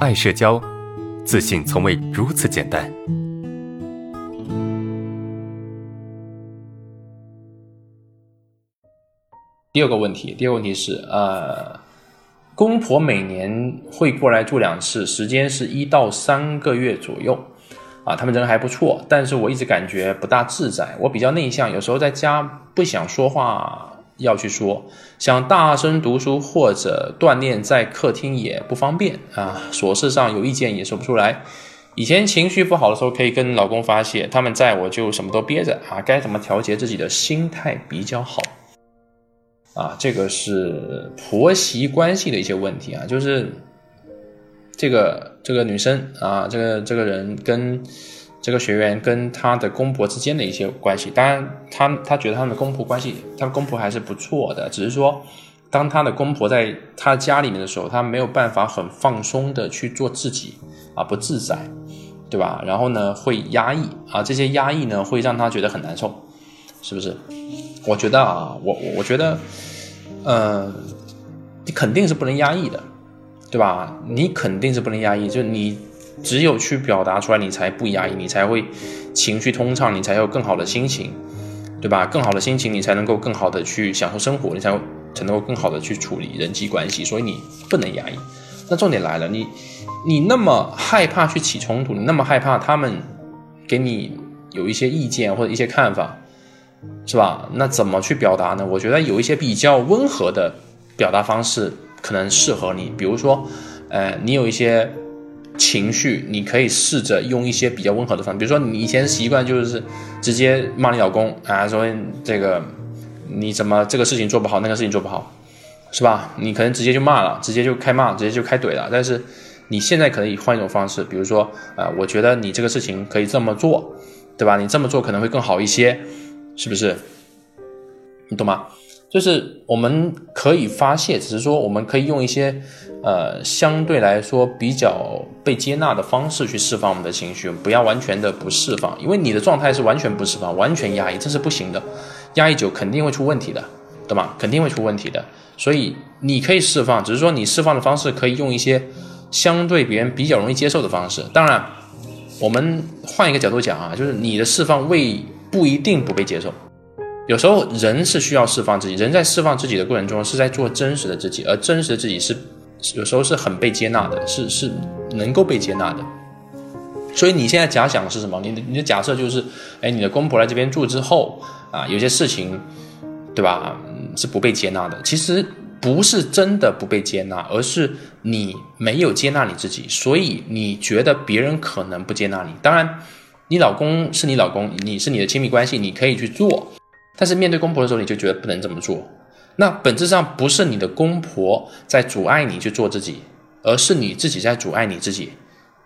爱社交，自信从未如此简单。第二个问题，第二个问题是，呃，公婆每年会过来住两次，时间是一到三个月左右，啊，他们人还不错，但是我一直感觉不大自在。我比较内向，有时候在家不想说话，要去说，想大声读书或者锻炼，在客厅也不方便啊，琐事上有意见也说不出来。以前情绪不好的时候可以跟老公发泄，他们在我就什么都憋着啊，该怎么调节自己的心态比较好？啊，这个是婆媳关系的一些问题啊，就是这个这个女生啊，这个这个人跟这个学员跟他的公婆之间的一些关系。当然，他他觉得他们的公婆关系，他的公婆还是不错的，只是说，当他的公婆在他家里面的时候，他没有办法很放松的去做自己啊，不自在，对吧？然后呢，会压抑啊，这些压抑呢，会让他觉得很难受。是不是？我觉得啊，我我我觉得，嗯，你肯定是不能压抑的，对吧？你肯定是不能压抑，就你只有去表达出来，你才不压抑，你才会情绪通畅，你才有更好的心情，对吧？更好的心情，你才能够更好的去享受生活，你才才能够更好的去处理人际关系。所以你不能压抑。那重点来了，你你那么害怕去起冲突，你那么害怕他们给你有一些意见或者一些看法。是吧？那怎么去表达呢？我觉得有一些比较温和的表达方式可能适合你。比如说，呃，你有一些情绪，你可以试着用一些比较温和的方式。比如说，你以前习惯就是直接骂你老公啊，说这个你怎么这个事情做不好，那个事情做不好，是吧？你可能直接就骂了，直接就开骂，直接就开怼了。但是你现在可以换一种方式，比如说，呃，我觉得你这个事情可以这么做，对吧？你这么做可能会更好一些。是不是？你懂吗？就是我们可以发泄，只是说我们可以用一些呃相对来说比较被接纳的方式去释放我们的情绪，不要完全的不释放，因为你的状态是完全不释放，完全压抑，这是不行的。压抑久肯定会出问题的，对吗？肯定会出问题的。所以你可以释放，只是说你释放的方式可以用一些相对别人比较容易接受的方式。当然，我们换一个角度讲啊，就是你的释放未。不一定不被接受，有时候人是需要释放自己，人在释放自己的过程中是在做真实的自己，而真实的自己是有时候是很被接纳的，是是能够被接纳的。所以你现在假想的是什么？你的你的假设就是，哎，你的公婆来这边住之后啊，有些事情，对吧？是不被接纳的。其实不是真的不被接纳，而是你没有接纳你自己，所以你觉得别人可能不接纳你。当然。你老公是你老公，你是你的亲密关系，你可以去做，但是面对公婆的时候，你就觉得不能这么做。那本质上不是你的公婆在阻碍你去做自己，而是你自己在阻碍你自己，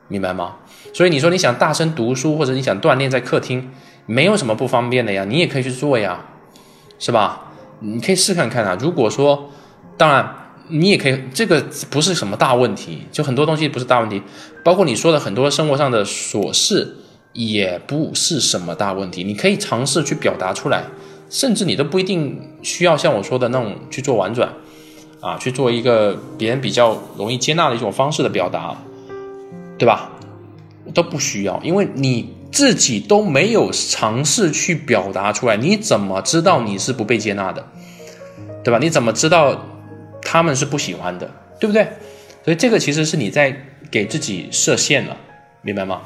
明白吗？所以你说你想大声读书，或者你想锻炼在客厅，没有什么不方便的呀，你也可以去做呀，是吧？你可以试看看啊。如果说，当然你也可以，这个不是什么大问题，就很多东西不是大问题，包括你说的很多生活上的琐事。也不是什么大问题，你可以尝试去表达出来，甚至你都不一定需要像我说的那种去做婉转，啊，去做一个别人比较容易接纳的一种方式的表达，对吧？都不需要，因为你自己都没有尝试去表达出来，你怎么知道你是不被接纳的，对吧？你怎么知道他们是不喜欢的，对不对？所以这个其实是你在给自己设限了，明白吗？